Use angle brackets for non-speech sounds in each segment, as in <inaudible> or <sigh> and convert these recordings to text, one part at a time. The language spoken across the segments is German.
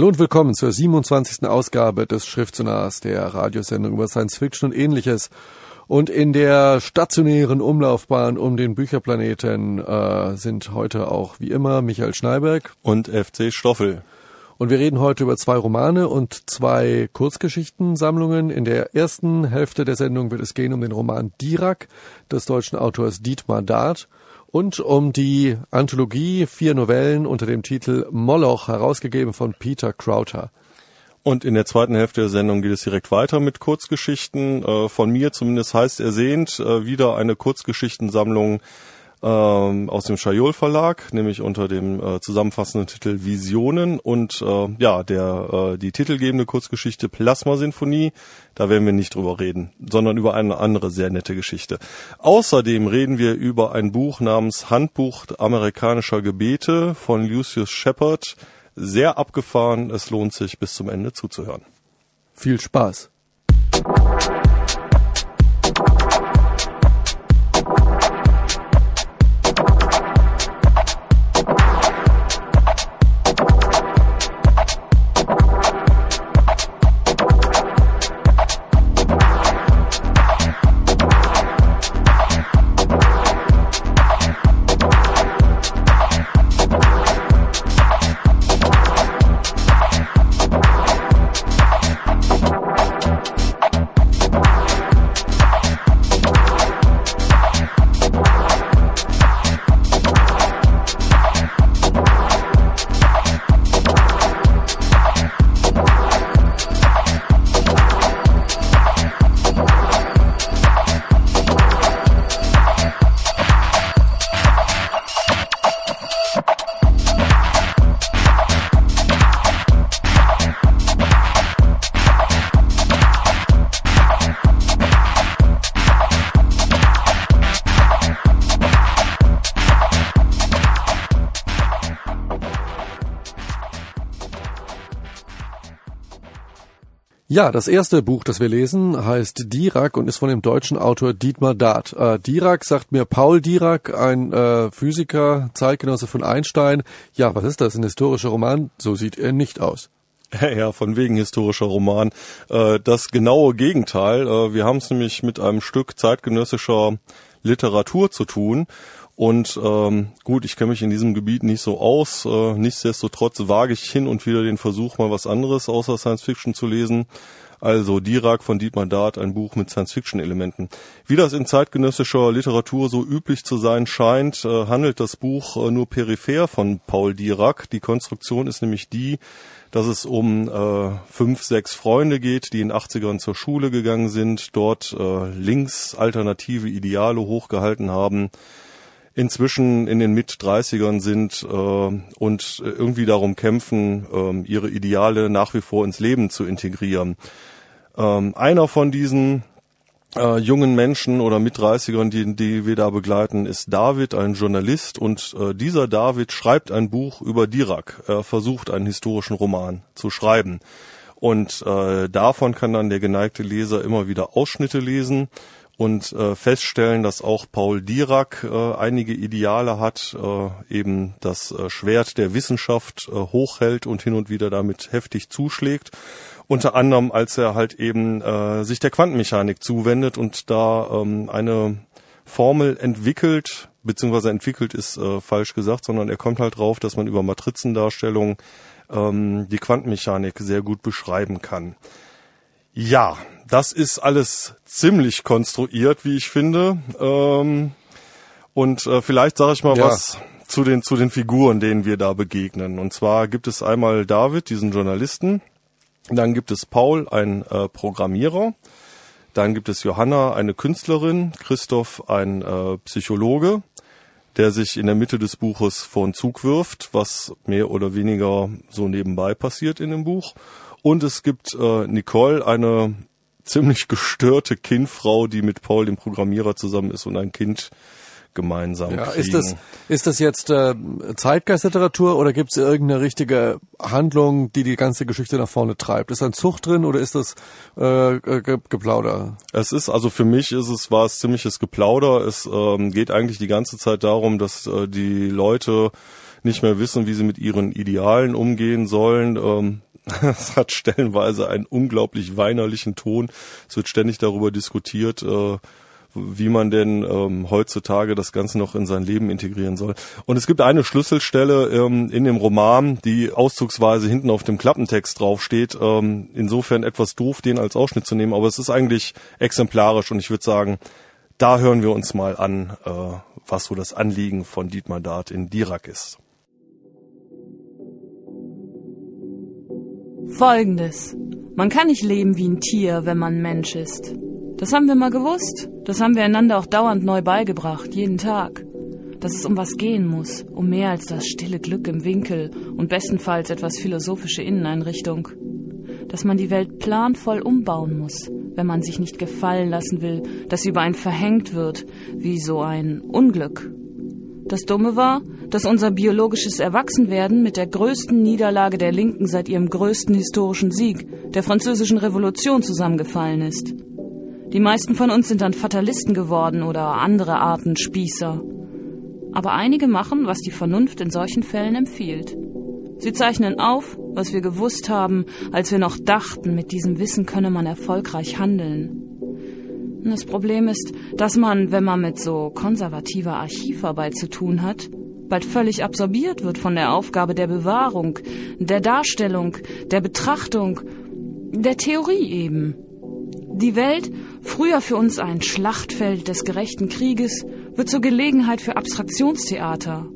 Hallo und willkommen zur 27. Ausgabe des Schriftsonars, der Radiosendung über Science Fiction und ähnliches. Und in der stationären Umlaufbahn um den Bücherplaneten äh, sind heute auch wie immer Michael Schneiberg und FC Stoffel. Und wir reden heute über zwei Romane und zwei Kurzgeschichtensammlungen. In der ersten Hälfte der Sendung wird es gehen um den Roman Dirac des deutschen Autors Dietmar Dart und um die Anthologie vier Novellen unter dem Titel Moloch, herausgegeben von Peter Crowther. Und in der zweiten Hälfte der Sendung geht es direkt weiter mit Kurzgeschichten. Äh, von mir zumindest heißt ersehnt äh, wieder eine Kurzgeschichtensammlung ähm, aus dem Schajol Verlag, nämlich unter dem äh, zusammenfassenden Titel Visionen und äh, ja, der äh, die titelgebende Kurzgeschichte Plasma Sinfonie, da werden wir nicht drüber reden, sondern über eine andere sehr nette Geschichte. Außerdem reden wir über ein Buch namens Handbuch amerikanischer Gebete von Lucius Shepard. Sehr abgefahren, es lohnt sich bis zum Ende zuzuhören. Viel Spaß. Ja, das erste Buch, das wir lesen, heißt Dirac und ist von dem deutschen Autor Dietmar Dart. Äh, Dirac sagt mir Paul Dirac, ein äh, Physiker, Zeitgenosse von Einstein. Ja, was ist das? Ein historischer Roman? So sieht er nicht aus. <laughs> Ja, von wegen historischer Roman. Äh, das genaue Gegenteil. Äh, wir haben es nämlich mit einem Stück zeitgenössischer Literatur zu tun. Und ähm, gut, ich kenne mich in diesem Gebiet nicht so aus. Äh, nichtsdestotrotz wage ich hin und wieder den Versuch, mal was anderes außer Science Fiction zu lesen. Also Dirac von Dietmar Dart, ein Buch mit Science-Fiction-Elementen. Wie das in zeitgenössischer Literatur so üblich zu sein scheint, äh, handelt das Buch äh, nur peripher von Paul Dirac. Die Konstruktion ist nämlich die, dass es um äh, fünf, sechs Freunde geht, die in 80ern zur Schule gegangen sind, dort äh, links alternative Ideale hochgehalten haben, inzwischen in den Mit-30ern sind äh, und irgendwie darum kämpfen, äh, ihre Ideale nach wie vor ins Leben zu integrieren. Ähm, einer von diesen äh, jungen Menschen oder Mit-30ern, die, die wir da begleiten, ist David, ein Journalist. Und äh, dieser David schreibt ein Buch über Dirac. Er versucht, einen historischen Roman zu schreiben. Und äh, davon kann dann der geneigte Leser immer wieder Ausschnitte lesen und äh, feststellen, dass auch Paul Dirac äh, einige Ideale hat, äh, eben das äh, Schwert der Wissenschaft äh, hochhält und hin und wieder damit heftig zuschlägt. Unter anderem, als er halt eben äh, sich der Quantenmechanik zuwendet und da ähm, eine Formel entwickelt, beziehungsweise entwickelt ist äh, falsch gesagt, sondern er kommt halt drauf, dass man über Matrizendarstellung ähm, die Quantenmechanik sehr gut beschreiben kann. Ja, das ist alles ziemlich konstruiert, wie ich finde. Ähm, und äh, vielleicht sage ich mal ja. was zu den zu den Figuren, denen wir da begegnen. Und zwar gibt es einmal David, diesen Journalisten, dann gibt es Paul, ein äh, Programmierer, dann gibt es Johanna, eine Künstlerin, Christoph, ein äh, Psychologe, der sich in der Mitte des Buches vor den Zug wirft, was mehr oder weniger so nebenbei passiert in dem Buch. Und es gibt äh, Nicole, eine ziemlich gestörte Kindfrau, die mit Paul, dem Programmierer, zusammen ist und ein Kind gemeinsam ja, kriegen. Ist das, ist das jetzt äh, Zeitgeistliteratur oder gibt es irgendeine richtige Handlung, die die ganze Geschichte nach vorne treibt? Ist da ein Zug drin oder ist das äh, Ge Geplauder? Es ist, also für mich ist es, war es ziemliches Geplauder. Es ähm, geht eigentlich die ganze Zeit darum, dass äh, die Leute nicht mehr wissen, wie sie mit ihren Idealen umgehen sollen. Ähm, <laughs> es hat stellenweise einen unglaublich weinerlichen Ton. Es wird ständig darüber diskutiert, äh, wie man denn ähm, heutzutage das Ganze noch in sein Leben integrieren soll. Und es gibt eine Schlüsselstelle ähm, in dem Roman, die auszugsweise hinten auf dem Klappentext draufsteht. Ähm, insofern etwas doof, den als Ausschnitt zu nehmen, aber es ist eigentlich exemplarisch und ich würde sagen, da hören wir uns mal an, äh, was so das Anliegen von Dietmar Dart in Dirac ist. Folgendes. Man kann nicht leben wie ein Tier, wenn man Mensch ist. Das haben wir mal gewusst. Das haben wir einander auch dauernd neu beigebracht, jeden Tag. Dass es um was gehen muss, um mehr als das stille Glück im Winkel und bestenfalls etwas philosophische Inneneinrichtung. Dass man die Welt planvoll umbauen muss, wenn man sich nicht gefallen lassen will, dass sie über einen verhängt wird, wie so ein Unglück. Das Dumme war, dass unser biologisches Erwachsenwerden mit der größten Niederlage der Linken seit ihrem größten historischen Sieg, der französischen Revolution, zusammengefallen ist. Die meisten von uns sind dann Fatalisten geworden oder andere Arten Spießer. Aber einige machen, was die Vernunft in solchen Fällen empfiehlt. Sie zeichnen auf, was wir gewusst haben, als wir noch dachten, mit diesem Wissen könne man erfolgreich handeln. Das Problem ist, dass man, wenn man mit so konservativer Archivarbeit zu tun hat, bald völlig absorbiert wird von der Aufgabe der Bewahrung, der Darstellung, der Betrachtung, der Theorie eben. Die Welt, früher für uns ein Schlachtfeld des gerechten Krieges, wird zur Gelegenheit für Abstraktionstheater.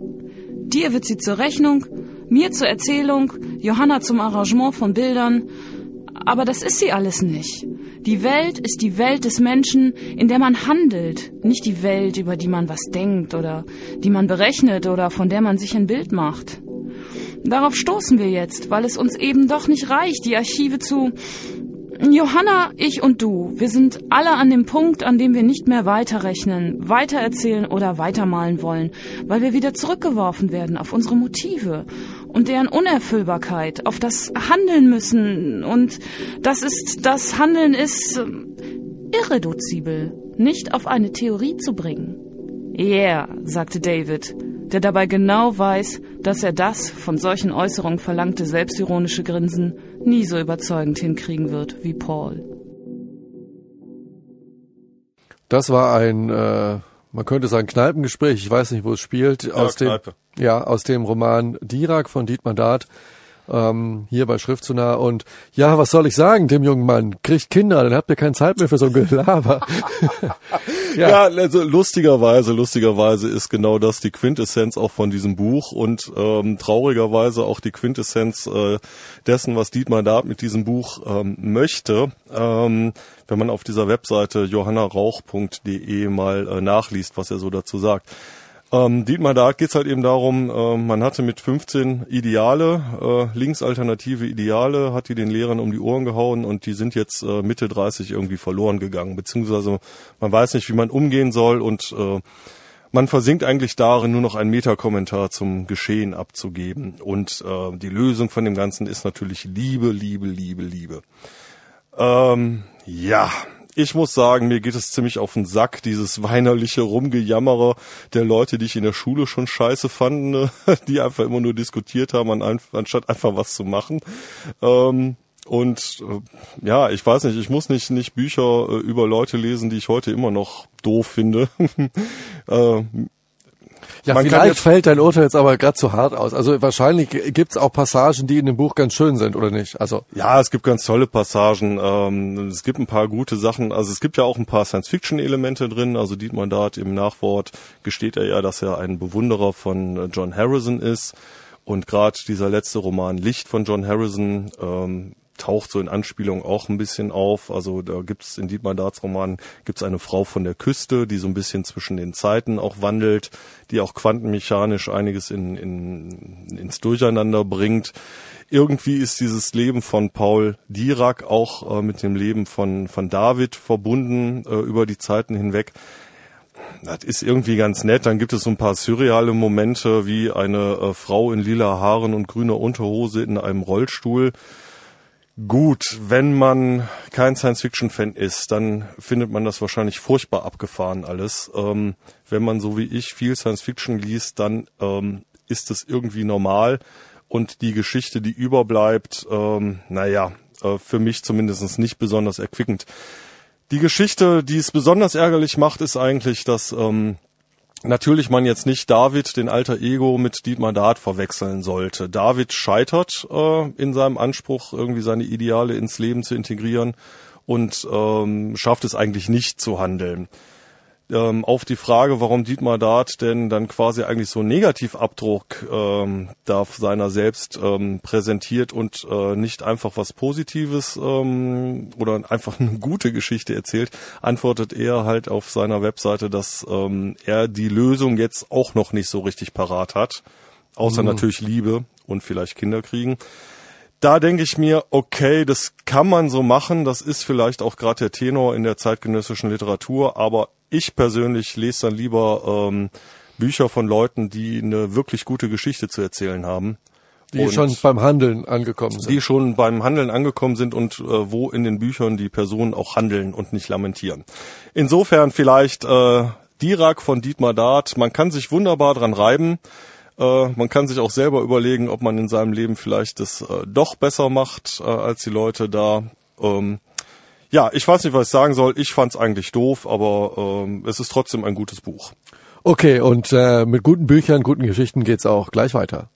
Dir wird sie zur Rechnung, mir zur Erzählung, Johanna zum Arrangement von Bildern, aber das ist sie alles nicht. Die Welt ist die Welt des Menschen, in der man handelt, nicht die Welt, über die man was denkt oder die man berechnet oder von der man sich ein Bild macht. Darauf stoßen wir jetzt, weil es uns eben doch nicht reicht, die Archive zu Johanna, ich und du, wir sind alle an dem Punkt, an dem wir nicht mehr weiterrechnen, weitererzählen oder weitermalen wollen, weil wir wieder zurückgeworfen werden auf unsere Motive und deren Unerfüllbarkeit, auf das Handeln müssen. Und das ist, das Handeln ist ähm, irreduzibel, nicht auf eine Theorie zu bringen. Yeah, sagte David, der dabei genau weiß, dass er das von solchen Äußerungen verlangte selbstironische Grinsen nie so überzeugend hinkriegen wird wie Paul. Das war ein, äh, man könnte sagen, Kneipengespräch. Ich weiß nicht, wo es spielt. Ja, aus Kneipe. dem, ja, aus dem Roman Dirac von Dietmar Dart. Ähm, hier bei Schrift zu nah und ja, was soll ich sagen, dem jungen Mann, kriegt Kinder, dann habt ihr keine Zeit mehr für so ein Gelaber. <laughs> Ja. ja, also lustigerweise, lustigerweise ist genau das die Quintessenz auch von diesem Buch und ähm, traurigerweise auch die Quintessenz äh, dessen, was Dietmar Dart mit diesem Buch ähm, möchte. Ähm, wenn man auf dieser Webseite johannarauch.de mal äh, nachliest, was er so dazu sagt. Ähm, Dietmar Dart geht's halt eben darum, äh, man hatte mit 15 Ideale, äh, linksalternative Ideale, hat die den Lehrern um die Ohren gehauen und die sind jetzt äh, Mitte 30 irgendwie verloren gegangen, beziehungsweise man weiß nicht, wie man umgehen soll und äh, man versinkt eigentlich darin, nur noch einen Metakommentar zum Geschehen abzugeben. Und äh, die Lösung von dem Ganzen ist natürlich Liebe, Liebe, Liebe, Liebe. Ähm, ja, ich muss sagen, mir geht es ziemlich auf den Sack, dieses weinerliche Rumgejammere der Leute, die ich in der Schule schon scheiße fanden, ne? <laughs> die einfach immer nur diskutiert haben, anstatt einfach was zu machen. Ähm, und äh, ja, ich weiß nicht, ich muss nicht, nicht Bücher äh, über Leute lesen, die ich heute immer noch doof finde. <laughs> äh, ja, Man vielleicht jetzt- fällt dein Urteil jetzt aber gerade zu hart aus. Also wahrscheinlich gibt's auch Passagen, die in dem Buch ganz schön sind, oder nicht? Also Ja, es gibt ganz tolle Passagen. Ähm, es gibt ein paar gute Sachen. Also es gibt ja auch ein paar Science-Fiction-Elemente drin. Also Dietmar Dart im Nachwort gesteht er ja, dass er ein Bewunderer von äh, John Harrison ist. Und gerade dieser letzte Roman Licht von John Harrison ähm, taucht so in Anspielung auch ein bisschen auf. Also da gibt's in Dietmar Darts Roman gibt's eine Frau von der Küste, die so ein bisschen zwischen den Zeiten auch wandelt, die auch quantenmechanisch einiges in, in, ins Durcheinander bringt. Irgendwie ist dieses Leben von Paul Dirac auch äh, mit dem Leben von, von David verbunden äh, über die Zeiten hinweg. Das ist irgendwie ganz nett. Dann gibt es so ein paar surreale Momente, wie eine äh, Frau in lila Haaren und grüner Unterhose in einem Rollstuhl. Gut, wenn man kein Science-Fiction-Fan ist, dann findet man das wahrscheinlich furchtbar abgefahren alles. Ähm, wenn man so wie ich viel Science-Fiction liest, dann ähm, ist es irgendwie normal und die Geschichte, die überbleibt, ähm, naja, äh, für mich zumindest nicht besonders erquickend. Die Geschichte, die es besonders ärgerlich macht, ist eigentlich, dass ähm, natürlich man jetzt nicht David, den alter Ego, mit Dietmar Dart verwechseln sollte. David scheitert äh, in seinem Anspruch, irgendwie seine Ideale ins Leben zu integrieren und ähm, schafft es eigentlich nicht zu handeln ähm, auf die Frage, warum Dietmar Dart denn dann quasi eigentlich so einen Negativabdruck ähm, da seiner selbst ähm, präsentiert und äh, nicht einfach was Positives ähm, oder einfach eine gute Geschichte erzählt, antwortet er halt auf seiner Webseite, dass ähm, er die Lösung jetzt auch noch nicht so richtig parat hat. Außer mhm. natürlich Liebe und vielleicht Kinder kriegen da denke ich mir, okay, das kann man so machen, das ist vielleicht auch gerade der Tenor in der zeitgenössischen Literatur, aber ich persönlich lese dann lieber ähm, Bücher von Leuten, die eine wirklich gute Geschichte zu erzählen haben. Die schon beim Handeln angekommen sind. Die schon beim Handeln angekommen sind und äh, wo in den Büchern die Personen auch handeln und nicht lamentieren. Insofern vielleicht äh, Dirac von Dietmar Dart. Man kann sich wunderbar dran reiben. Äh, man kann sich auch selber überlegen, ob man in seinem Leben vielleicht das äh, doch besser macht äh, als die Leute da. Ähm, ja, ich weiß nicht, was ich sagen soll. Ich fand es eigentlich doof, aber ähm, es ist trotzdem ein gutes Buch. Okay, und äh, mit guten Büchern, guten Geschichten geht's auch gleich weiter.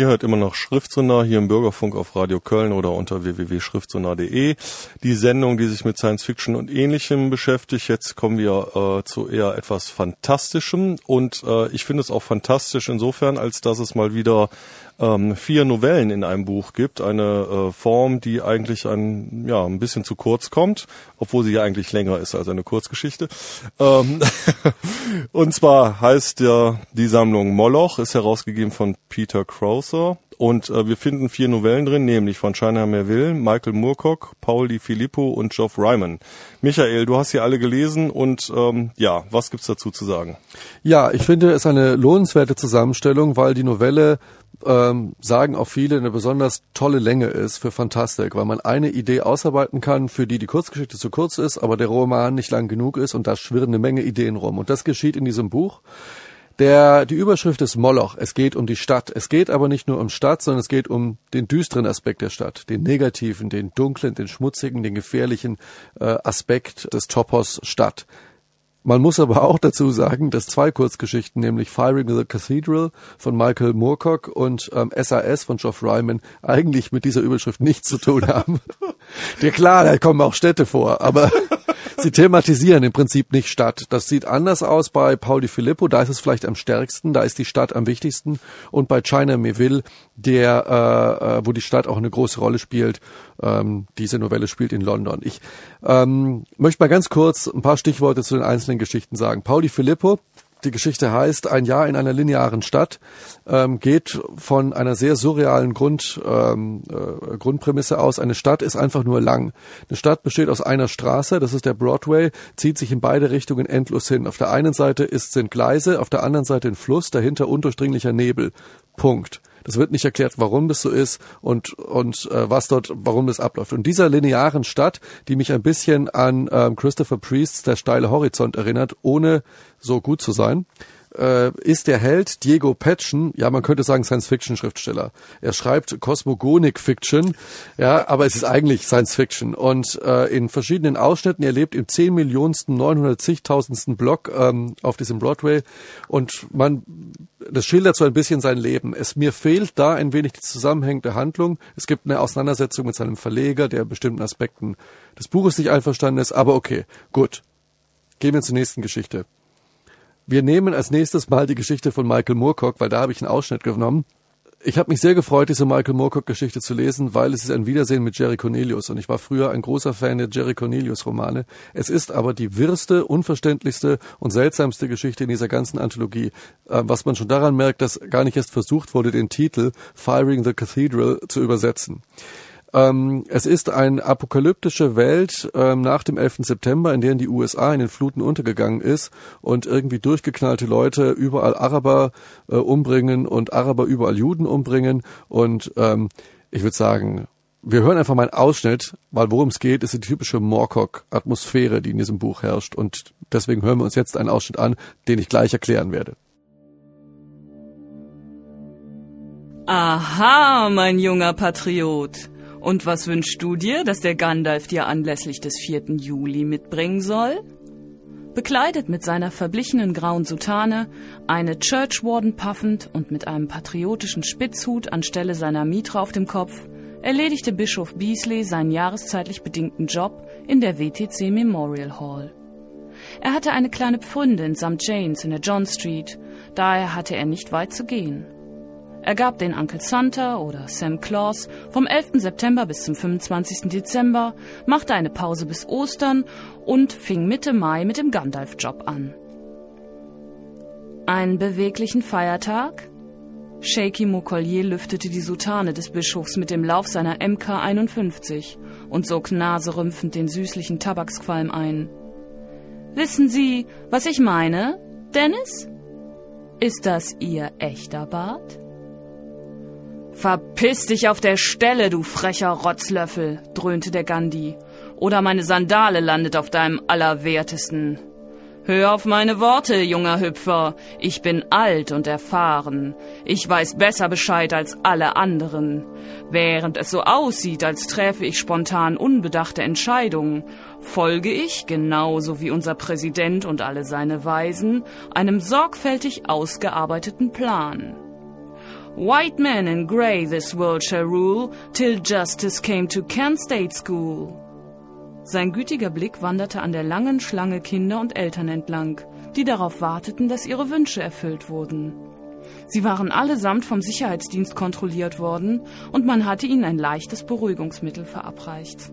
Ihr hört immer noch Schriftsonar hier im Bürgerfunk auf Radio Köln oder unter www.schriftsonar.de. Die Sendung, die sich mit Science Fiction und Ähnlichem beschäftigt. Jetzt kommen wir äh, zu eher etwas Fantastischem. Und äh, ich finde es auch fantastisch insofern, als dass es mal wieder ähm, vier Novellen in einem Buch gibt. Eine äh, Form, die eigentlich ein, ja, ein bisschen zu kurz kommt, obwohl sie ja eigentlich länger ist als eine Kurzgeschichte. Ähm <laughs> und zwar heißt ja die Sammlung Moloch, ist herausgegeben von Peter Crowther. Und äh, wir finden vier Novellen drin, nämlich von China Merville, Michael Moorcock, Paul Di Filippo und Geoff Ryman. Michael, du hast sie alle gelesen und ähm, ja, was gibt's dazu zu sagen? Ja, ich finde es eine lohnenswerte Zusammenstellung, weil die Novelle ähm, sagen auch viele, eine besonders tolle Länge ist für Fantastik, weil man eine Idee ausarbeiten kann, für die die Kurzgeschichte zu kurz ist, aber der Roman nicht lang genug ist und da schwirren eine Menge Ideen rum. Und das geschieht in diesem Buch. Der, die Überschrift ist Moloch. Es geht um die Stadt. Es geht aber nicht nur um Stadt, sondern es geht um den düsteren Aspekt der Stadt, den negativen, den dunklen, den schmutzigen, den gefährlichen äh, Aspekt des Topos Stadt. Man muss aber auch dazu sagen, dass zwei Kurzgeschichten, nämlich Firing the Cathedral von Michael Moorcock und ähm, SAS von Geoff Ryman, eigentlich mit dieser Überschrift nichts zu tun haben. <laughs> ja klar, da kommen auch Städte vor, aber <laughs> sie thematisieren im Prinzip nicht Stadt. Das sieht anders aus bei Paul Di Filippo, da ist es vielleicht am stärksten, da ist die Stadt am wichtigsten und bei China Meville, der, äh, äh, wo die Stadt auch eine große Rolle spielt, ähm, diese Novelle spielt in London. Ich ähm, möchte mal ganz kurz ein paar Stichworte zu den einzelnen Geschichten sagen. Paul Di Filippo die Geschichte heißt Ein Jahr in einer linearen Stadt, ähm, geht von einer sehr surrealen Grund, ähm, äh, Grundprämisse aus. Eine Stadt ist einfach nur lang. Eine Stadt besteht aus einer Straße, das ist der Broadway, zieht sich in beide Richtungen endlos hin. Auf der einen Seite ist, sind Gleise, auf der anderen Seite ein Fluss, dahinter undurchdringlicher Nebel. Punkt. Es wird nicht erklärt, warum das so ist und und äh, was dort, warum das abläuft. Und dieser linearen Stadt, die mich ein bisschen an ähm, Christopher Priests Der steile Horizont erinnert, ohne so gut zu sein, äh, ist der Held Diego Petschen, ja, man könnte sagen Science-Fiction-Schriftsteller. Er schreibt Cosmogonic-Fiction, ja, aber es ist eigentlich Science-Fiction. Und äh, in verschiedenen Ausschnitten, er lebt im 10 Millionensten, 910.000. Block ähm, auf diesem Broadway und man, das schildert so ein bisschen sein Leben. Es mir fehlt da ein wenig die zusammenhängende Handlung. Es gibt eine Auseinandersetzung mit seinem Verleger, der bestimmten Aspekten des Buches nicht einverstanden ist, aber okay, gut. Gehen wir zur nächsten Geschichte. Wir nehmen als nächstes mal die Geschichte von Michael Moorcock, weil da habe ich einen Ausschnitt genommen. Ich habe mich sehr gefreut, diese Michael Moorcock-Geschichte zu lesen, weil es ist ein Wiedersehen mit Jerry Cornelius und ich war früher ein großer Fan der Jerry Cornelius-Romane. Es ist aber die wirrste, unverständlichste und seltsamste Geschichte in dieser ganzen Anthologie, äh, was man schon daran merkt, dass gar nicht erst versucht wurde, den Titel Firing the Cathedral zu übersetzen. Ähm, es ist eine apokalyptische Welt ähm, nach dem 11. September, in der die USA in den Fluten untergegangen ist und irgendwie durchgeknallte Leute überall Araber äh, umbringen und Araber überall Juden umbringen. Und ähm, ich würde sagen, wir hören einfach mal einen Ausschnitt, weil worum es geht, ist die typische Moorcock-Atmosphäre, die in diesem Buch herrscht. Und deswegen hören wir uns jetzt einen Ausschnitt an, den ich gleich erklären werde. Aha, mein junger Patriot. Und was wünschst du dir, dass der Gandalf dir anlässlich des 4. Juli mitbringen soll? Bekleidet mit seiner verblichenen grauen Soutane, eine Churchwarden puffend und mit einem patriotischen Spitzhut anstelle seiner Mitra auf dem Kopf, erledigte Bischof Beasley seinen jahreszeitlich bedingten Job in der WTC Memorial Hall. Er hatte eine kleine Pfründe in St. James in der John Street, daher hatte er nicht weit zu gehen. Er gab den Uncle Santa oder Sam Claus vom 11. September bis zum 25. Dezember, machte eine Pause bis Ostern und fing Mitte Mai mit dem Gandalf-Job an. Einen beweglichen Feiertag? Shaky Mokollier lüftete die Soutane des Bischofs mit dem Lauf seiner MK51 und sog naserümpfend den süßlichen Tabaksqualm ein. Wissen Sie, was ich meine, Dennis? Ist das Ihr echter Bart? Verpiss dich auf der Stelle, du frecher Rotzlöffel, dröhnte der Gandhi. Oder meine Sandale landet auf deinem Allerwertesten. Hör auf meine Worte, junger Hüpfer. Ich bin alt und erfahren. Ich weiß besser Bescheid als alle anderen. Während es so aussieht, als träfe ich spontan unbedachte Entscheidungen, folge ich, genauso wie unser Präsident und alle seine Weisen, einem sorgfältig ausgearbeiteten Plan. White men in grey this world shall rule, till justice came to Kent State School. Sein gütiger Blick wanderte an der langen Schlange Kinder und Eltern entlang, die darauf warteten, dass ihre Wünsche erfüllt wurden. Sie waren allesamt vom Sicherheitsdienst kontrolliert worden und man hatte ihnen ein leichtes Beruhigungsmittel verabreicht.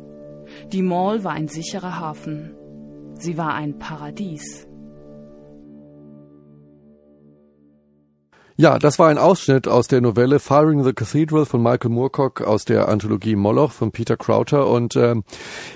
Die Mall war ein sicherer Hafen. Sie war ein Paradies. Ja, das war ein Ausschnitt aus der Novelle Firing the Cathedral von Michael Moorcock aus der Anthologie Moloch von Peter Crowther. Und ähm,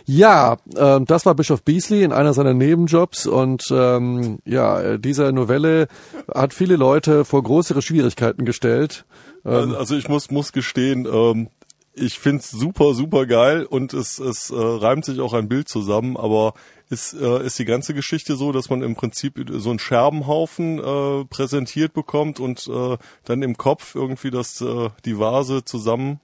ja, äh, das war Bischof Beasley in einer seiner Nebenjobs. Und ähm, ja, diese Novelle hat viele Leute vor größere Schwierigkeiten gestellt. Ähm, also ich muss, muss gestehen, ähm, ich find's super, super geil und es, es äh, reimt sich auch ein Bild zusammen, aber ist, äh, ist die ganze Geschichte so, dass man im Prinzip so einen Scherbenhaufen äh, präsentiert bekommt und äh, dann im Kopf irgendwie das, äh, die Vase zusammen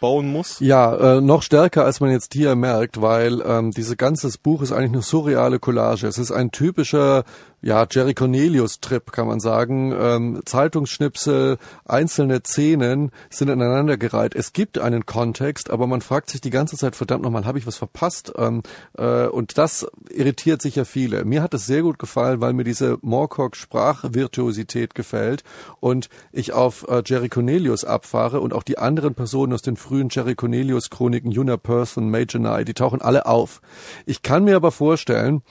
bauen muss? Ja, äh, noch stärker, als man jetzt hier merkt, weil ähm, dieses ganze Buch ist eigentlich eine surreale Collage. Es ist ein typischer ja, Jerry Cornelius-Trip, kann man sagen. Ähm, Zeitungsschnipsel, einzelne Szenen sind aneinandergereiht. Es gibt einen Kontext, aber man fragt sich die ganze Zeit, verdammt nochmal, habe ich was verpasst? Ähm, äh, und das irritiert sicher viele. Mir hat es sehr gut gefallen, weil mir diese Moorcock-Sprachvirtuosität gefällt und ich auf äh, Jerry Cornelius abfahre und auch die anderen Personen aus den frühen Jerry Cornelius-Chroniken, Juna Person, Major Knight, die tauchen alle auf. Ich kann mir aber vorstellen,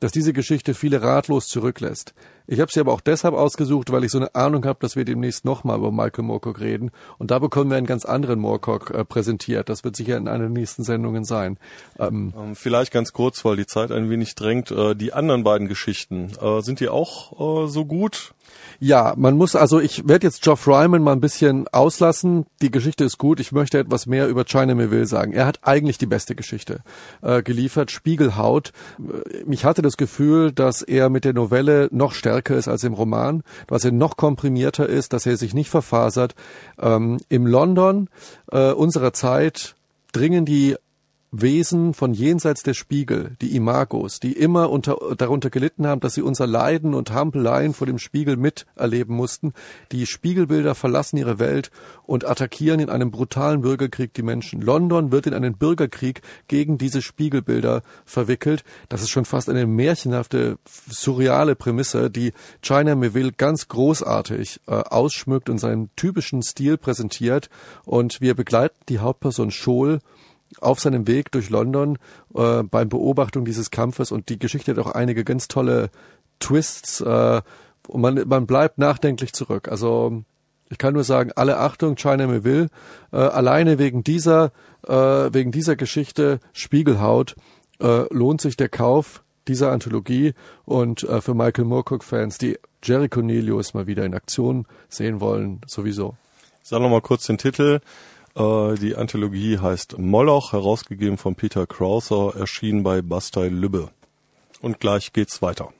dass diese Geschichte viele ratlos zurücklässt. Ich habe sie aber auch deshalb ausgesucht, weil ich so eine Ahnung habe, dass wir demnächst nochmal über Michael Moorcock reden. Und da bekommen wir einen ganz anderen Moorcock äh, präsentiert. Das wird sicher in einer der nächsten Sendungen sein. Ähm, ähm, vielleicht ganz kurz, weil die Zeit ein wenig drängt. Äh, die anderen beiden Geschichten, äh, sind die auch äh, so gut? Ja, man muss, also ich werde jetzt Geoff Ryman mal ein bisschen auslassen. Die Geschichte ist gut. Ich möchte etwas mehr über China Melville sagen. Er hat eigentlich die beste Geschichte äh, geliefert. Spiegelhaut. Ich hatte das Gefühl, dass er mit der Novelle noch stärker ist als im Roman, dass er noch komprimierter ist, dass er sich nicht verfasert. Ähm, Im London äh, unserer Zeit dringen die Wesen von jenseits der Spiegel, die Imagos, die immer unter, darunter gelitten haben, dass sie unser Leiden und Hampeleien vor dem Spiegel miterleben mussten. Die Spiegelbilder verlassen ihre Welt und attackieren in einem brutalen Bürgerkrieg die Menschen. London wird in einen Bürgerkrieg gegen diese Spiegelbilder verwickelt. Das ist schon fast eine märchenhafte, surreale Prämisse, die China Melville ganz großartig äh, ausschmückt und seinen typischen Stil präsentiert. Und wir begleiten die Hauptperson Scholl auf seinem Weg durch London äh, beim Beobachtung dieses Kampfes und die Geschichte hat auch einige ganz tolle Twists äh, und man, man bleibt nachdenklich zurück. Also ich kann nur sagen, alle Achtung, China Melville, äh, alleine wegen dieser, äh, wegen dieser Geschichte Spiegelhaut äh, lohnt sich der Kauf dieser Anthologie und äh, für Michael Moorcock-Fans, die Jerry Cornelius mal wieder in Aktion sehen wollen, sowieso. Sag noch mal kurz den Titel. Äh, die Anthologie heißt Moloch, herausgegeben von Peter Krauser, erschienen bei Bastei Lübbe. Und gleich geht's weiter.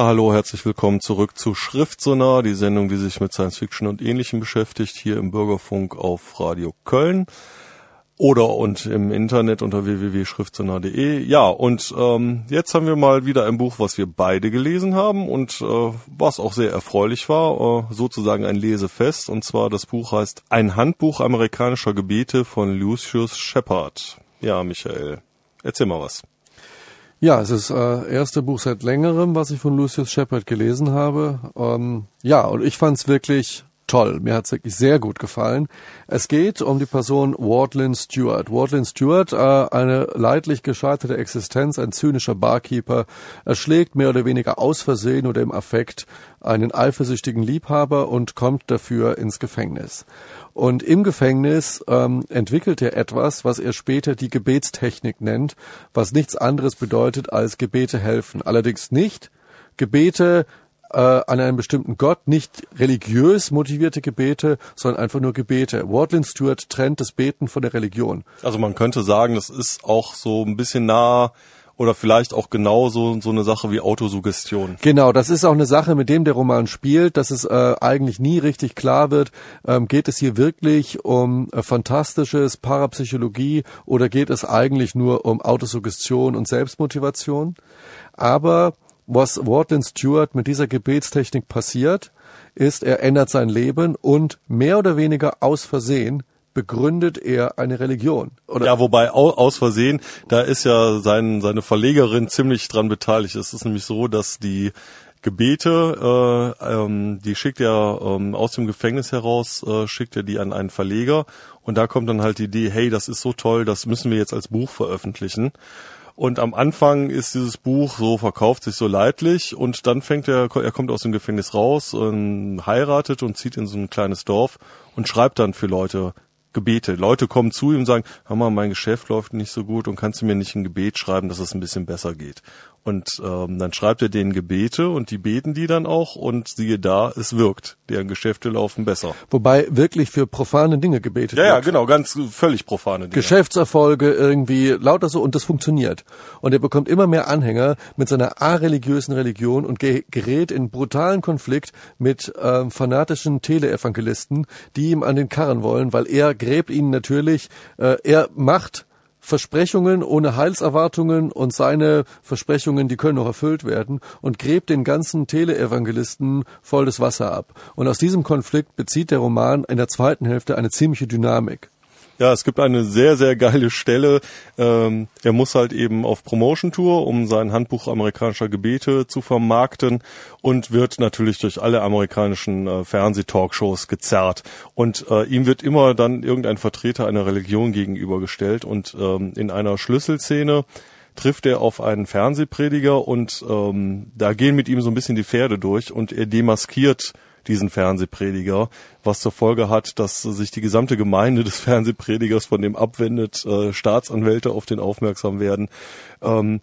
Ja, hallo, herzlich willkommen zurück zu Schriftsonar, die Sendung, die sich mit Science Fiction und Ähnlichem beschäftigt, hier im Bürgerfunk auf Radio Köln oder und im Internet unter www.schriftsonar.de. Ja, und ähm, jetzt haben wir mal wieder ein Buch, was wir beide gelesen haben und äh, was auch sehr erfreulich war, äh, sozusagen ein Lesefest. Und zwar das Buch heißt Ein Handbuch amerikanischer Gebete von Lucius Shepard. Ja, Michael, erzähl mal was. Ja, es ist äh, erste Buch seit längerem, was ich von Lucius Shepard gelesen habe. Ähm, ja, und ich fand es wirklich toll. Mir hat es wirklich sehr gut gefallen. Es geht um die Person Wardlin Stewart. Wardlin Stewart, äh, eine leidlich gescheiterte Existenz, ein zynischer Barkeeper, erschlägt mehr oder weniger aus Versehen oder im Affekt einen eifersüchtigen Liebhaber und kommt dafür ins Gefängnis. Und im Gefängnis ähm, entwickelt er etwas, was er später die Gebetstechnik nennt, was nichts anderes bedeutet als Gebete helfen. Allerdings nicht Gebete äh, an einen bestimmten Gott, nicht religiös motivierte Gebete, sondern einfach nur Gebete. Wardlin Stewart trennt das Beten von der Religion. Also man könnte sagen, das ist auch so ein bisschen nah oder vielleicht auch genauso so eine Sache wie Autosuggestion. Genau, das ist auch eine Sache, mit dem der Roman spielt, dass es äh, eigentlich nie richtig klar wird, ähm, geht es hier wirklich um äh, fantastisches Parapsychologie oder geht es eigentlich nur um Autosuggestion und Selbstmotivation? Aber was Wardlin Stewart mit dieser Gebetstechnik passiert, ist, er ändert sein Leben und mehr oder weniger aus Versehen begründet er eine Religion. Oder? Ja, wobei aus Versehen, da ist ja sein, seine Verlegerin ziemlich dran beteiligt. Es ist nämlich so, dass die Gebete, äh, ähm, die schickt er ähm, aus dem Gefängnis heraus, äh, schickt er die an einen Verleger und da kommt dann halt die Idee, hey, das ist so toll, das müssen wir jetzt als Buch veröffentlichen. Und am Anfang ist dieses Buch so, verkauft sich so leidlich und dann fängt er, er kommt aus dem Gefängnis raus, und heiratet und zieht in so ein kleines Dorf und schreibt dann für Leute Gebete. Leute kommen zu ihm und sagen, hör mal, mein Geschäft läuft nicht so gut und kannst du mir nicht ein Gebet schreiben, dass es ein bisschen besser geht. Und ähm, dann schreibt er denen Gebete und die beten die dann auch und siehe da, es wirkt. Deren Geschäfte laufen besser. Wobei wirklich für profane Dinge gebetet ja, wird. Ja, genau, ganz völlig profane Dinge. Geschäftserfolge irgendwie lauter so und das funktioniert. Und er bekommt immer mehr Anhänger mit seiner areligiösen Religion und gerät in brutalen Konflikt mit ähm, fanatischen Teleevangelisten, die ihm an den Karren wollen, weil er gräbt ihnen natürlich, äh, er macht Versprechungen ohne Heilserwartungen und seine Versprechungen, die können noch erfüllt werden und gräbt den ganzen Teleevangelisten voll das Wasser ab. Und aus diesem Konflikt bezieht der Roman in der zweiten Hälfte eine ziemliche Dynamik. Ja, es gibt eine sehr, sehr geile Stelle. Ähm, er muss halt eben auf Promotion-Tour, um sein Handbuch amerikanischer Gebete zu vermarkten und wird natürlich durch alle amerikanischen äh, Fernsehtalkshows gezerrt. Und äh, ihm wird immer dann irgendein Vertreter einer Religion gegenübergestellt und ähm, in einer Schlüsselszene trifft er auf einen Fernsehprediger und ähm, da gehen mit ihm so ein bisschen die Pferde durch und er demaskiert diesen Fernsehprediger, was zur Folge hat, dass sich die gesamte Gemeinde des Fernsehpredigers von dem abwendet, äh, Staatsanwälte auf den aufmerksam werden. Ähm,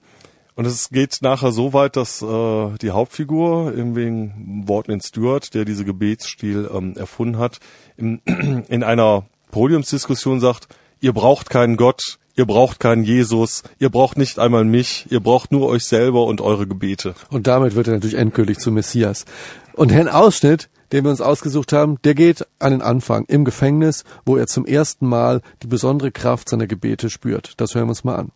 und es geht nachher so weit, dass äh, die Hauptfigur, im wegen Wortlin Stewart, der diese Gebetsstil ähm, erfunden hat, in, <clears throat> in einer Podiumsdiskussion sagt, ihr braucht keinen Gott, ihr braucht keinen Jesus, ihr braucht nicht einmal mich, ihr braucht nur euch selber und eure Gebete. Und damit wird er natürlich endgültig zum Messias. Und ein Ausschnitt, den wir uns ausgesucht haben, der geht an den Anfang im Gefängnis, wo er zum ersten Mal die besondere Kraft seiner Gebete spürt. Das hören wir uns mal an.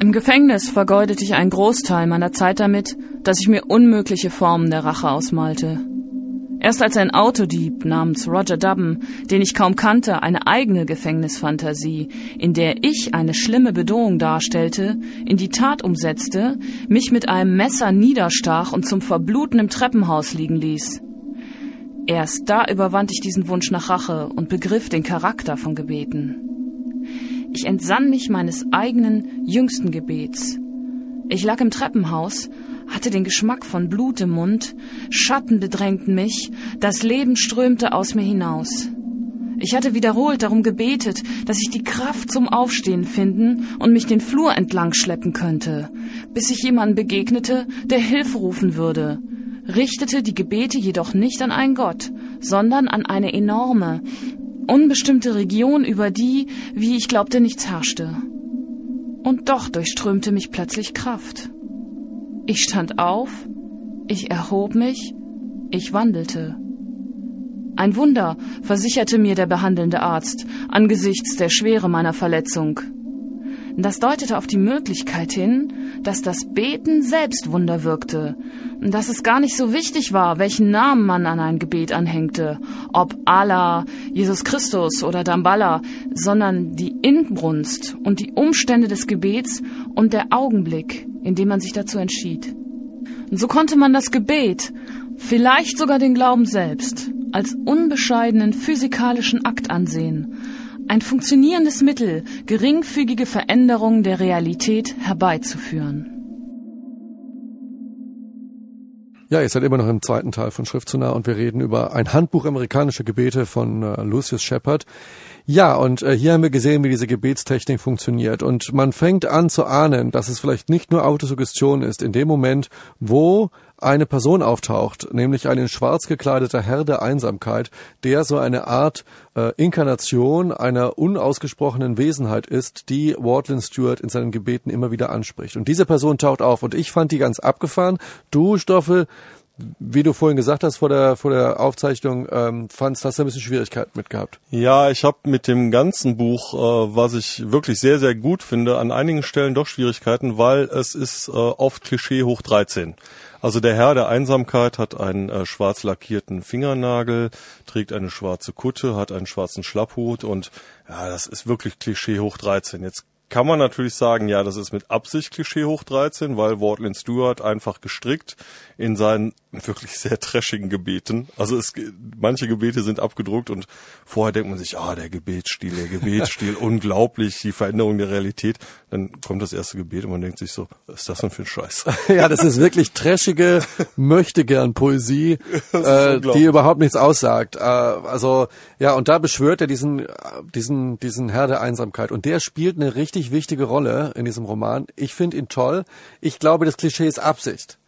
Im Gefängnis vergeudete ich einen Großteil meiner Zeit damit, dass ich mir unmögliche Formen der Rache ausmalte. Erst als ein Autodieb namens Roger Dubben, den ich kaum kannte, eine eigene Gefängnisfantasie, in der ich eine schlimme Bedrohung darstellte, in die Tat umsetzte, mich mit einem Messer niederstach und zum Verbluten im Treppenhaus liegen ließ. Erst da überwand ich diesen Wunsch nach Rache und begriff den Charakter von Gebeten. Ich entsann mich meines eigenen jüngsten Gebets. Ich lag im Treppenhaus hatte den Geschmack von Blut im Mund, Schatten bedrängten mich, das Leben strömte aus mir hinaus. Ich hatte wiederholt darum gebetet, dass ich die Kraft zum Aufstehen finden und mich den Flur entlang schleppen könnte, bis ich jemanden begegnete, der Hilfe rufen würde, richtete die Gebete jedoch nicht an einen Gott, sondern an eine enorme, unbestimmte Region, über die, wie ich glaubte, nichts herrschte. Und doch durchströmte mich plötzlich Kraft. Ich stand auf, ich erhob mich, ich wandelte. Ein Wunder, versicherte mir der behandelnde Arzt angesichts der Schwere meiner Verletzung. Das deutete auf die Möglichkeit hin, dass das Beten selbst Wunder wirkte, dass es gar nicht so wichtig war, welchen Namen man an ein Gebet anhängte, ob Allah, Jesus Christus oder Damballa, sondern die Inbrunst und die Umstände des Gebets und der Augenblick, in dem man sich dazu entschied. Und so konnte man das Gebet, vielleicht sogar den Glauben selbst, als unbescheidenen physikalischen Akt ansehen, ein funktionierendes Mittel, geringfügige Veränderungen der Realität herbeizuführen. Ja, ihr seid immer noch im zweiten Teil von Schrift zu nah und wir reden über ein Handbuch amerikanischer Gebete von äh, Lucius Shepard. Ja, und äh, hier haben wir gesehen, wie diese Gebetstechnik funktioniert. Und man fängt an zu ahnen, dass es vielleicht nicht nur Autosuggestion ist, in dem Moment, wo eine Person auftaucht, nämlich ein in schwarz gekleideter Herr der Einsamkeit, der so eine Art äh, Inkarnation einer unausgesprochenen Wesenheit ist, die Wardlin Stewart in seinen Gebeten immer wieder anspricht. Und diese Person taucht auf und ich fand die ganz abgefahren. Du, Stoffel, wie du vorhin gesagt hast vor der vor der Aufzeichnung, ähm, fandst, hast du ein bisschen Schwierigkeiten mit gehabt. Ja, ich habe mit dem ganzen Buch, äh, was ich wirklich sehr sehr gut finde, an einigen Stellen doch Schwierigkeiten, weil es ist äh, oft Klischee hoch 13. Also der Herr der Einsamkeit hat einen äh, schwarz lackierten Fingernagel, trägt eine schwarze Kutte, hat einen schwarzen Schlapphut und ja, das ist wirklich Klischee hoch 13. Jetzt kann man natürlich sagen, ja, das ist mit Absicht Klischee hoch 13, weil Wortlin Stewart einfach gestrickt in seinen wirklich sehr trashigen Gebeten. Also es, manche Gebete sind abgedruckt und vorher denkt man sich, ah, der Gebetsstil, der Gebetsstil, <laughs> unglaublich, die Veränderung der Realität. Dann kommt das erste Gebet und man denkt sich so, was ist das denn für ein Scheiß? <laughs> ja, das ist wirklich trashige, möchte gern Poesie, <laughs> äh, die überhaupt nichts aussagt. Äh, also, ja, und da beschwört er diesen, diesen, diesen Herr der Einsamkeit und der spielt eine richtig wichtige Rolle in diesem Roman. Ich finde ihn toll. Ich glaube, das Klischee ist Absicht.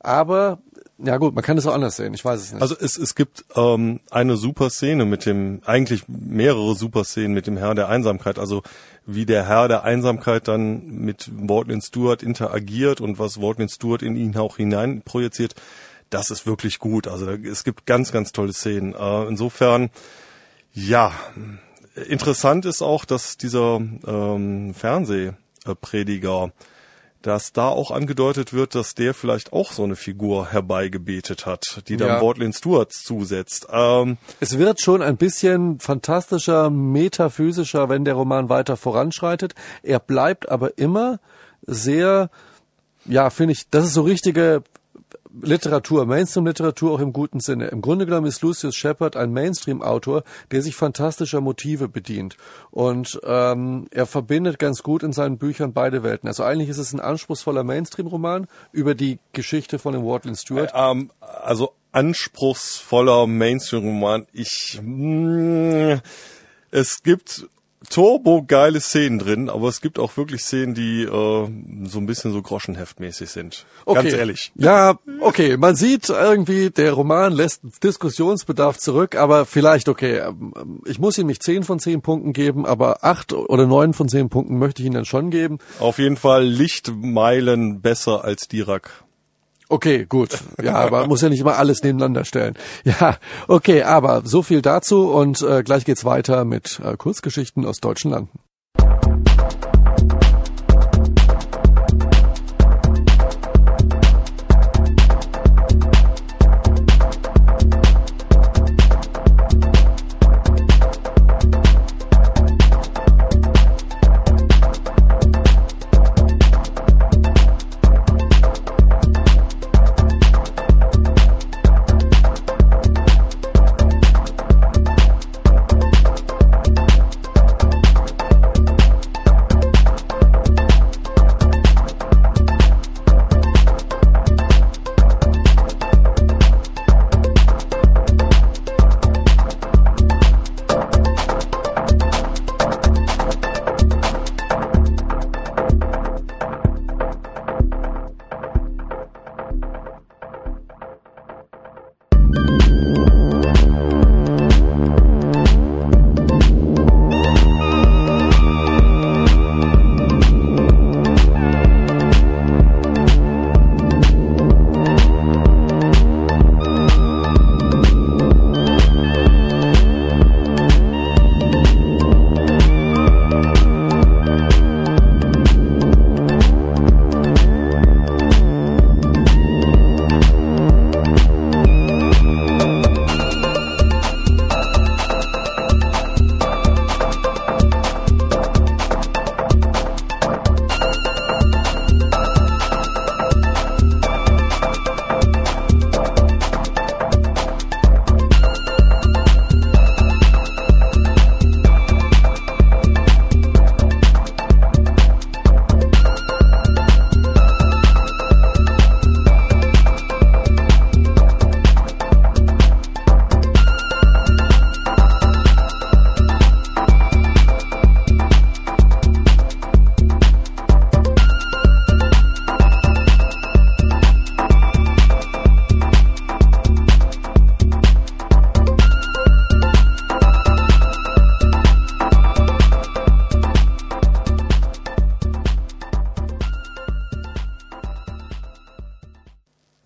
Aber ja gut, man kann es auch anders sehen, ich weiß es nicht. Also es, es gibt ähm, eine super Szene mit dem, eigentlich mehrere super Szenen mit dem Herr der Einsamkeit, also wie der Herr der Einsamkeit dann mit Wardlin Stewart interagiert und was Wardlin Stewart in ihn auch hinein projiziert, das ist wirklich gut. Also es gibt ganz, ganz tolle Szenen. Äh, insofern, ja, interessant ist auch, dass dieser ähm, Fernsehprediger dass da auch angedeutet wird, dass der vielleicht auch so eine Figur herbeigebetet hat, die dann ja. Wortlin Stewart zusetzt. Ähm, es wird schon ein bisschen fantastischer, metaphysischer, wenn der Roman weiter voranschreitet. Er bleibt aber immer sehr, ja, finde ich, das ist so richtige Literatur, Mainstream-Literatur auch im guten Sinne. Im Grunde genommen ist Lucius Shepard ein Mainstream-Autor, der sich fantastischer Motive bedient. Und ähm, er verbindet ganz gut in seinen Büchern beide Welten. Also eigentlich ist es ein anspruchsvoller Mainstream-Roman über die Geschichte von dem Wardlin Stewart. Äh, ähm, also anspruchsvoller Mainstream-Roman. Ich mh, mm, es gibt turbo-geile Szenen drin, aber es gibt auch wirklich Szenen, die äh, so ein bisschen so groschenheftmäßig sind. Okay. Ganz ehrlich. Ja, okay. Man sieht irgendwie, der Roman lässt Diskussionsbedarf zurück, aber vielleicht okay. Ähm, ich muss ihm nicht zehn von zehn Punkten geben, aber acht oder neun von zehn Punkten möchte ich ihm dann schon geben. Auf jeden Fall Lichtmeilen besser als Dirac. Okay, gut. Ja, aber man muss ja nicht immer alles nebeneinander stellen. Ja, okay, aber so viel dazu und äh, gleich geht's weiter mit äh, Kurzgeschichten aus deutschen Landen.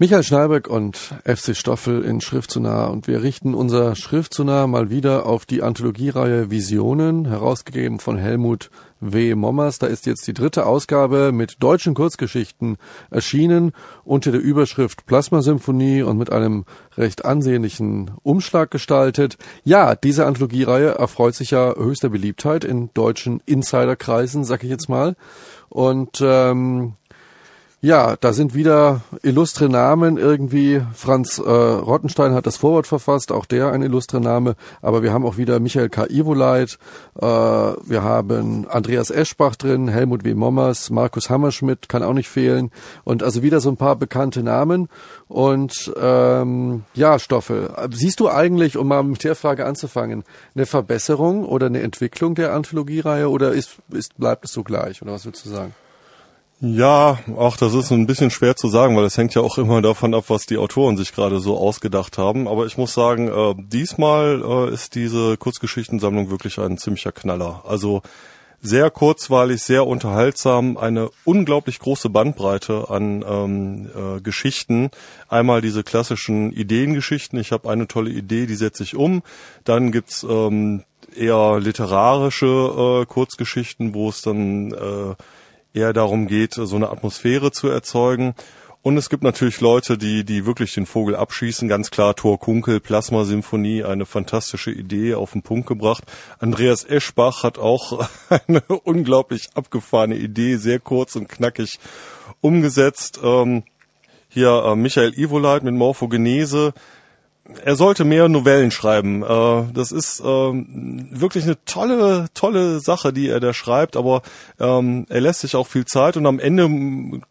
Michael Schneiberg und FC Stoffel in Schrift zu nah und wir richten unser Schrift zu nah mal wieder auf die Anthologiereihe Visionen, herausgegeben von Helmut W. Mommers. Da ist jetzt die dritte Ausgabe mit deutschen Kurzgeschichten erschienen unter der Überschrift Plasmasymphonie und mit einem recht ansehnlichen Umschlag gestaltet. Ja, diese Anthologiereihe erfreut sich ja höchster Beliebtheit in deutschen Insiderkreisen, sag ich jetzt mal. Und ähm, ja, da sind wieder illustre Namen irgendwie. Franz äh, Rottenstein hat das Vorwort verfasst, auch der ein illustre Name. Aber wir haben auch wieder Michael K. Ivoleit, äh, wir haben Andreas Eschbach drin, Helmut W. Mommers, Markus Hammerschmidt kann auch nicht fehlen. Und also wieder so ein paar bekannte Namen. Und ähm, ja, Stoffel, siehst du eigentlich, um mal mit der Frage anzufangen, eine Verbesserung oder eine Entwicklung der Anthologiereihe oder ist, ist, bleibt es so gleich? Oder was würdest du sagen? Ja, auch das ist ein bisschen schwer zu sagen, weil es hängt ja auch immer davon ab, was die Autoren sich gerade so ausgedacht haben. Aber ich muss sagen, äh, diesmal äh, ist diese Kurzgeschichtensammlung wirklich ein ziemlicher Knaller. Also sehr kurzweilig, sehr unterhaltsam, eine unglaublich große Bandbreite an ähm, äh, Geschichten. Einmal diese klassischen Ideengeschichten. Ich habe eine tolle Idee, die setze ich um. Dann gibt's ähm, eher literarische äh, Kurzgeschichten, wo es dann äh, eher darum geht, so eine Atmosphäre zu erzeugen. Und es gibt natürlich Leute, die, die wirklich den Vogel abschießen. Ganz klar, Thor Kunkel, Plasma-Symphonie, eine fantastische Idee auf den Punkt gebracht. Andreas Eschbach hat auch <laughs> eine unglaublich abgefahrene Idee, sehr kurz und knackig umgesetzt. Ähm, hier äh, Michael Ivoleit mit Morphogenese er sollte mehr Novellen schreiben. Äh, das ist ähm, wirklich eine tolle, tolle Sache, die er da schreibt, aber ähm, er lässt sich auch viel Zeit und am Ende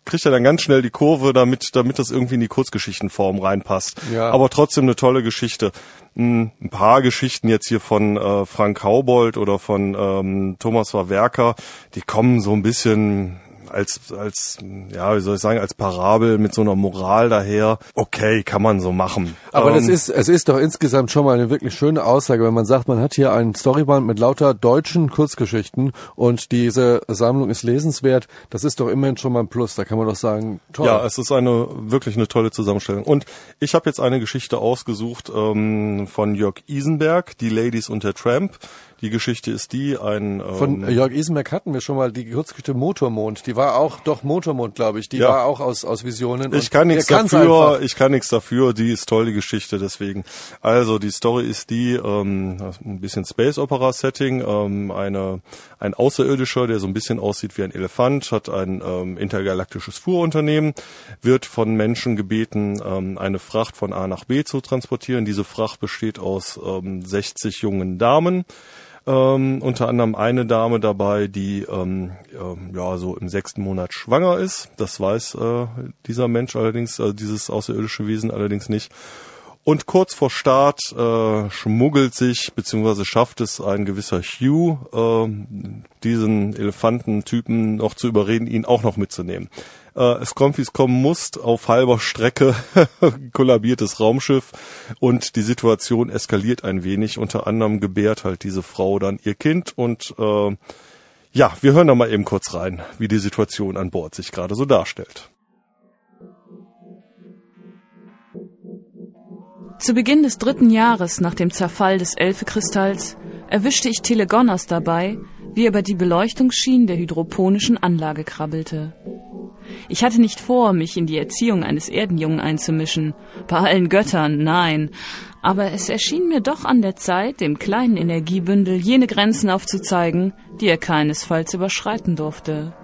kriegt er dann ganz schnell die Kurve, damit, damit das irgendwie in die Kurzgeschichtenform reinpasst. Ja. Aber trotzdem eine tolle Geschichte. Hm, ein paar Geschichten jetzt hier von äh, Frank Haubold oder von ähm, Thomas Verwerker, die kommen so ein bisschen als, als, ja, wie soll ich sagen, als Parabel mit so einer Moral daher. Okay, kann man so machen. Aber ähm, das ist, es ist doch insgesamt schon mal eine wirklich schöne Aussage, wenn man sagt, man hat hier ein Storyband mit lauter deutschen Kurzgeschichten und diese Sammlung ist lesenswert. Das ist doch immerhin schon mal ein Plus. Da kann man doch sagen, toll. Ja, es ist eine, wirklich eine tolle Zusammenstellung. Und ich habe jetzt eine Geschichte ausgesucht ähm, von Jörg Isenberg, Die Ladies und der Tramp. Die Geschichte ist die, ein... Ähm, Von Jörg Isenberg hatten wir schon mal die Kurzgeschichte Motormond. Die war auch, doch Motormond, glaube ich. Die ja. war auch aus, aus Visionen. Ich kann nichts dafür, ich kann nichts dafür. Die ist toll, die Geschichte, deswegen. Also, die Story ist die, ähm, ein bisschen Space Opera Setting, ähm, eine, ein Außerirdischer, der so ein bisschen aussieht wie ein Elefant, hat ein ähm, intergalaktisches Fuhrunternehmen, wird von Menschen gebeten, ähm, eine Fracht von A nach B zu transportieren. Diese Fracht besteht aus ähm, 60 jungen Damen ähm, unter anderem eine Dame dabei, die ähm, äh, ja so im sechsten Monat schwanger ist. Das weiß äh, dieser Mensch allerdings, äh, dieses außerirdische Wesen allerdings nicht. Und kurz vor Start äh, schmuggelt sich bzw. schafft es ein gewisser Hugh, äh, diesen Elefantentypen noch zu überreden, ihn auch noch mitzunehmen. Äh, es kommt, wie es kommen muss. Auf halber Strecke <laughs> kollabiert das Raumschiff und die Situation eskaliert ein wenig. Unter anderem gebärt halt diese Frau dann ihr Kind und äh, ja, wir hören da mal eben kurz rein, wie die Situation an Bord sich gerade so darstellt. Zu Beginn des dritten Jahres nach dem Zerfall des Elfekristalls erwischte ich Telegonas dabei, wie er über die Beleuchtungsschienen der hydroponischen Anlage krabbelte. Ich hatte nicht vor, mich in die Erziehung eines Erdenjungen einzumischen. Bei allen Göttern, nein. Aber es erschien mir doch an der Zeit, dem kleinen Energiebündel jene Grenzen aufzuzeigen, die er keinesfalls überschreiten durfte.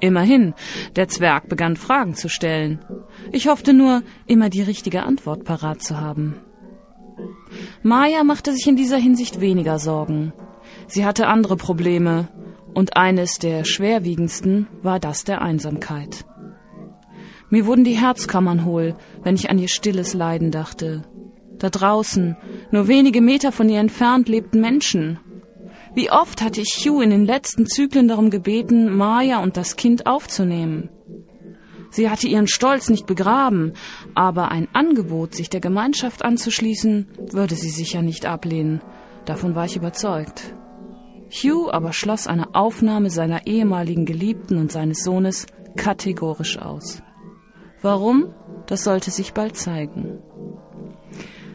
Immerhin, der Zwerg begann Fragen zu stellen. Ich hoffte nur, immer die richtige Antwort parat zu haben. Maya machte sich in dieser Hinsicht weniger Sorgen. Sie hatte andere Probleme, und eines der schwerwiegendsten war das der Einsamkeit. Mir wurden die Herzkammern hohl, wenn ich an ihr stilles Leiden dachte. Da draußen, nur wenige Meter von ihr entfernt, lebten Menschen. Wie oft hatte ich Hugh in den letzten Zyklen darum gebeten, Maya und das Kind aufzunehmen. Sie hatte ihren Stolz nicht begraben, aber ein Angebot, sich der Gemeinschaft anzuschließen, würde sie sicher nicht ablehnen. Davon war ich überzeugt. Hugh aber schloss eine Aufnahme seiner ehemaligen Geliebten und seines Sohnes kategorisch aus. Warum? Das sollte sich bald zeigen.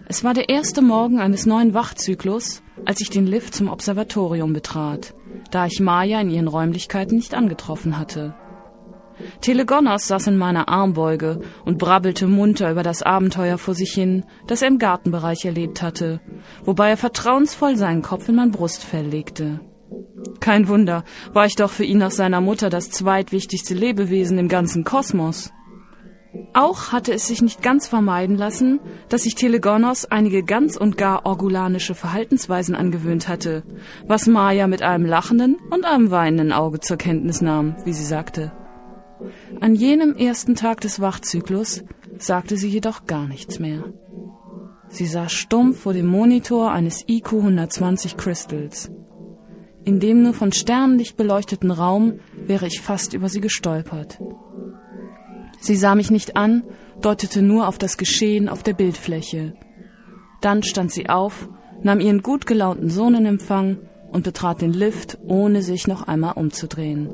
Es war der erste Morgen eines neuen Wachzyklus, als ich den Lift zum Observatorium betrat, da ich Maya in ihren Räumlichkeiten nicht angetroffen hatte. Telegonos saß in meiner Armbeuge und brabbelte munter über das Abenteuer vor sich hin, das er im Gartenbereich erlebt hatte, wobei er vertrauensvoll seinen Kopf in mein Brustfell legte. Kein Wunder, war ich doch für ihn nach seiner Mutter das zweitwichtigste Lebewesen im ganzen Kosmos. Auch hatte es sich nicht ganz vermeiden lassen, dass sich Telegonos einige ganz und gar orgulanische Verhaltensweisen angewöhnt hatte, was Maya mit einem lachenden und einem weinenden Auge zur Kenntnis nahm, wie sie sagte. An jenem ersten Tag des Wachzyklus sagte sie jedoch gar nichts mehr. Sie saß stumpf vor dem Monitor eines IQ 120 Crystals. In dem nur von Sternenlicht beleuchteten Raum wäre ich fast über sie gestolpert. Sie sah mich nicht an, deutete nur auf das Geschehen auf der Bildfläche. Dann stand sie auf, nahm ihren gut gelaunten Sohn in Empfang und betrat den Lift, ohne sich noch einmal umzudrehen.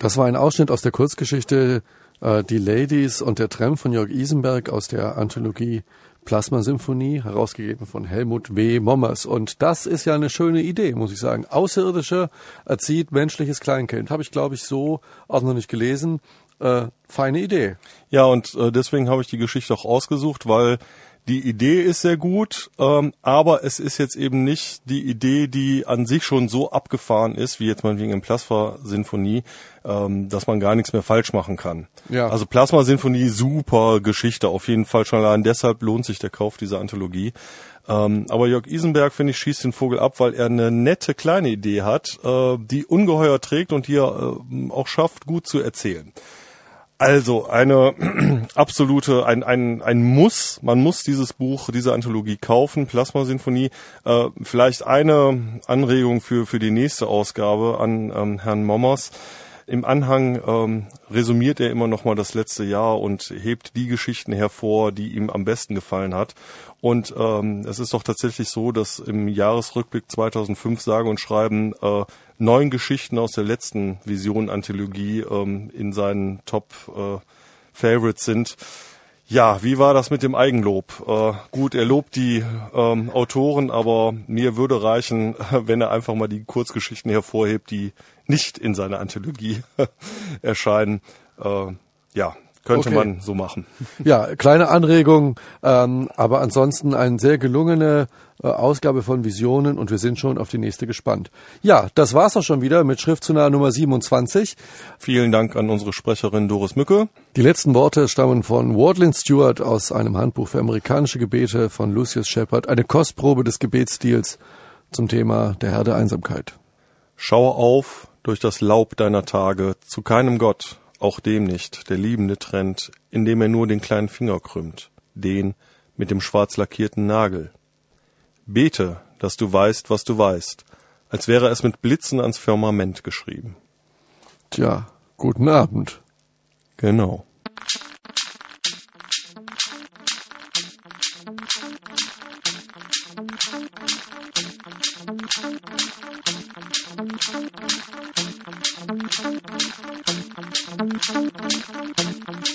Das war ein Ausschnitt aus der Kurzgeschichte äh, Die Ladies und der Tramp von Jörg Isenberg aus der Anthologie Plasma-Symphonie, herausgegeben von Helmut W. Mommers. Und das ist ja eine schöne Idee, muss ich sagen. Außerirdische erzieht menschliches Kleinkind. Habe ich, glaube ich, so auch noch nicht gelesen. Äh, feine Idee. Ja, und äh, deswegen habe ich die Geschichte auch ausgesucht, weil die Idee ist sehr gut, ähm, aber es ist jetzt eben nicht die Idee, die an sich schon so abgefahren ist, wie jetzt meinetwegen in Plasma-Sinfonie, ähm, dass man gar nichts mehr falsch machen kann. Ja. Also Plasma-Sinfonie, super Geschichte, auf jeden Fall schon allein deshalb lohnt sich der Kauf dieser Anthologie. Ähm, aber Jörg Isenberg, finde ich, schießt den Vogel ab, weil er eine nette kleine Idee hat, äh, die ungeheuer trägt und hier äh, auch schafft, gut zu erzählen. Also eine <clears throat> absolute, ein, ein, ein Muss. Man muss dieses Buch, diese Anthologie kaufen, Plasma Sinfonie. Äh, vielleicht eine Anregung für, für die nächste Ausgabe an ähm, Herrn Mommers. Im Anhang ähm, resümiert er immer noch mal das letzte Jahr und hebt die Geschichten hervor, die ihm am besten gefallen hat. Und ähm, es ist doch tatsächlich so, dass im Jahresrückblick 2005 sage und schreiben äh, neun Geschichten aus der letzten Vision-Anthologie ähm, in seinen Top äh, Favorites sind. Ja, wie war das mit dem Eigenlob? Äh, gut, er lobt die ähm, Autoren, aber mir würde reichen, <laughs> wenn er einfach mal die Kurzgeschichten hervorhebt, die nicht in seiner Anthologie <laughs> erscheinen. Äh, ja, könnte okay. man so machen. Ja, kleine Anregung, ähm, aber ansonsten eine sehr gelungene äh, Ausgabe von Visionen und wir sind schon auf die nächste gespannt. Ja, das war's auch schon wieder mit Schriftzunah Nummer 27. Vielen Dank an unsere Sprecherin Doris Mücke. Die letzten Worte stammen von Wardlin Stewart aus einem Handbuch für amerikanische Gebete von Lucius Shepard, eine Kostprobe des Gebetsstils zum Thema der Herr der Einsamkeit. Schaue auf durch das Laub deiner Tage zu keinem Gott, auch dem nicht, der Liebende trennt, indem er nur den kleinen Finger krümmt, den mit dem schwarz lackierten Nagel. Bete, dass du weißt, was du weißt, als wäre es mit Blitzen ans Firmament geschrieben. Tja, guten Abend. Genau. Thank you. Thank you.